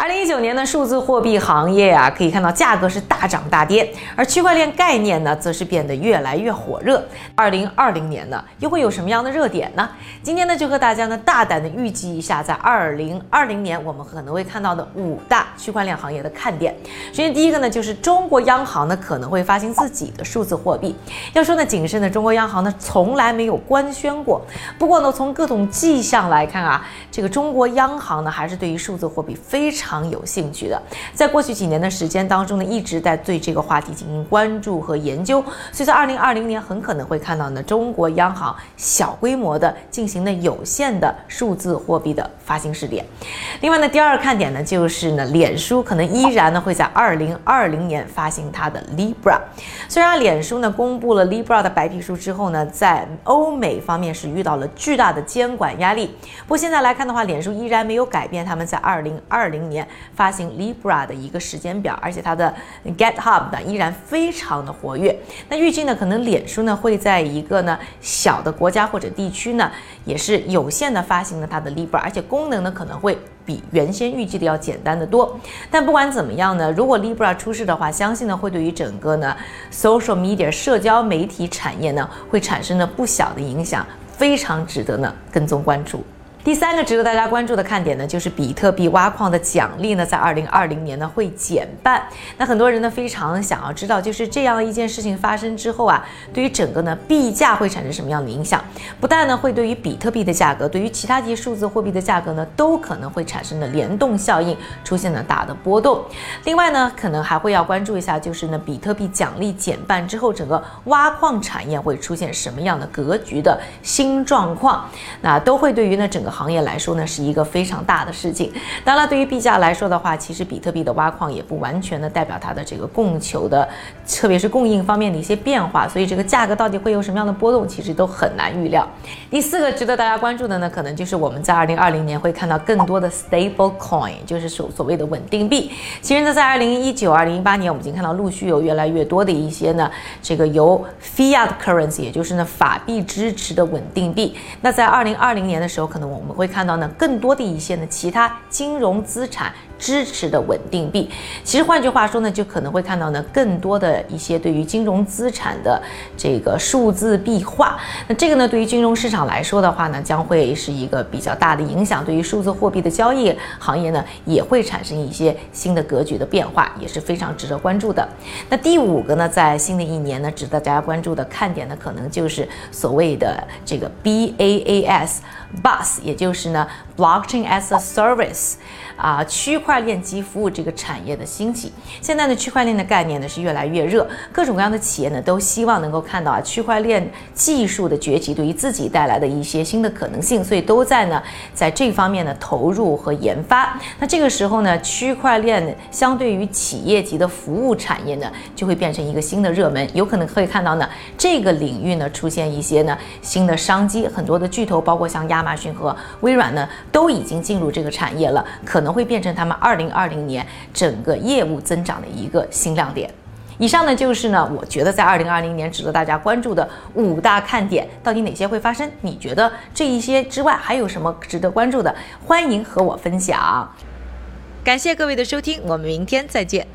二零一九年的数字货币行业啊，可以看到价格是大涨大跌，而区块链概念呢，则是变得越来越火热。二零二零年呢，又会有什么样的热点呢？今天呢，就和大家呢大胆的预计一下，在二零二零年我们可能会看到的五大区块链行业的看点。首先，第一个呢，就是中国央行呢可能会发行自己的数字货币。要说呢，谨慎的中国央行呢，从来没有官宣过。不过呢，从各种迹象来看啊，这个中国央行呢，还是对于数字货币非常。常有兴趣的，在过去几年的时间当中呢，一直在对这个话题进行关注和研究，所以在二零二零年很可能会看到呢，中国央行小规模的进行了有限的数字货币的发行试点。另外呢，第二个看点呢，就是呢，脸书可能依然呢会在二零二零年发行它的 Libra。虽然脸书呢公布了 Libra 的白皮书之后呢，在欧美方面是遇到了巨大的监管压力，不过现在来看的话，脸书依然没有改变他们在二零二零年。发行 Libra 的一个时间表，而且它的 GitHub 呢依然非常的活跃。那预计呢，可能脸书呢会在一个呢小的国家或者地区呢，也是有限的发行了它的 Libra，而且功能呢可能会比原先预计的要简单的多。但不管怎么样呢，如果 Libra 出事的话，相信呢会对于整个呢 social media 社交媒体产业呢会产生呢不小的影响，非常值得呢跟踪关注。第三个值得大家关注的看点呢，就是比特币挖矿的奖励呢，在二零二零年呢会减半。那很多人呢非常想要知道，就是这样一件事情发生之后啊，对于整个呢币价会产生什么样的影响？不但呢会对于比特币的价格，对于其他这些数字货币的价格呢，都可能会产生的联动效应，出现了大的波动。另外呢，可能还会要关注一下，就是呢比特币奖励减半之后，整个挖矿产业会出现什么样的格局的新状况？那都会对于呢整个。行业来说呢，是一个非常大的事情。当然，对于币价来说的话，其实比特币的挖矿也不完全的代表它的这个供求的，特别是供应方面的一些变化。所以，这个价格到底会有什么样的波动，其实都很难预料。第四个值得大家关注的呢，可能就是我们在二零二零年会看到更多的 stable coin，就是所所谓的稳定币。其实呢，在二零一九、二零一八年，我们已经看到陆续有越来越多的一些呢，这个由 fiat currency，也就是呢法币支持的稳定币。那在二零二零年的时候，可能我我们会看到呢，更多的一些呢，其他金融资产。支持的稳定币，其实换句话说呢，就可能会看到呢更多的一些对于金融资产的这个数字币化。那这个呢，对于金融市场来说的话呢，将会是一个比较大的影响。对于数字货币的交易行业呢，也会产生一些新的格局的变化，也是非常值得关注的。那第五个呢，在新的一年呢，值得大家关注的看点呢，可能就是所谓的这个 BaaS，BaaS，也就是呢 Blockchain as a Service。啊，区块链及服务这个产业的兴起，现在呢，区块链的概念呢是越来越热，各种各样的企业呢都希望能够看到啊，区块链技术的崛起对于自己带来的一些新的可能性，所以都在呢在这方面呢投入和研发。那这个时候呢，区块链相对于企业级的服务产业呢，就会变成一个新的热门，有可能可以看到呢这个领域呢出现一些呢新的商机，很多的巨头，包括像亚马逊和微软呢，都已经进入这个产业了，可能。会变成他们二零二零年整个业务增长的一个新亮点。以上呢就是呢，我觉得在二零二零年值得大家关注的五大看点，到底哪些会发生？你觉得这一些之外还有什么值得关注的？欢迎和我分享。感谢各位的收听，我们明天再见。